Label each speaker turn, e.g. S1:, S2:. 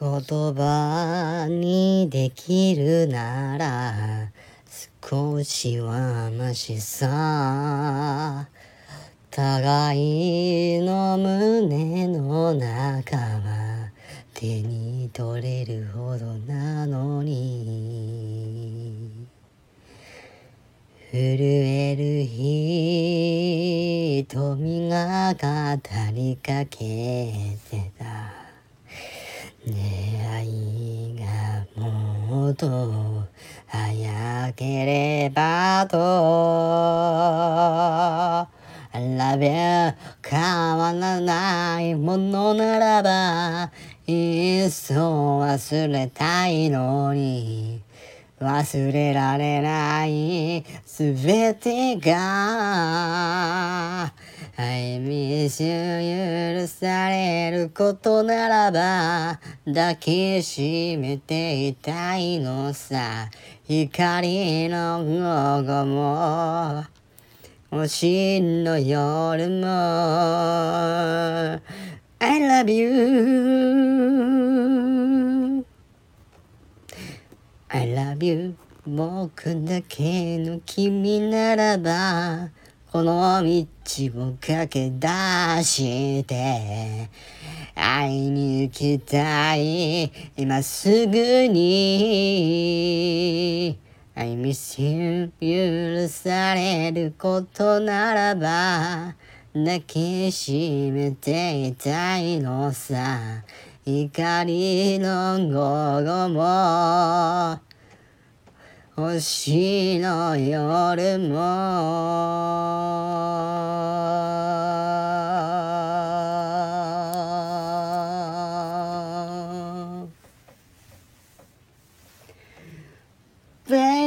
S1: 言葉にできるなら少しはましさ。互いの胸の中は手に取れるほどなのに。震える瞳が語りかけてた。出会いがもっと早ければと。ラベ変わらないものならばいっそ忘れたいのに。忘れられないすべてが。I miss you 許されることならば抱きしめていたいのさ。光の午後も星の夜も。I love you. I love you. 僕だけの君ならばこの道を駆け出して会いに行きたい今すぐに。I miss you 許されることならば抱きしめていたいのさ。光の午後も星の夜も「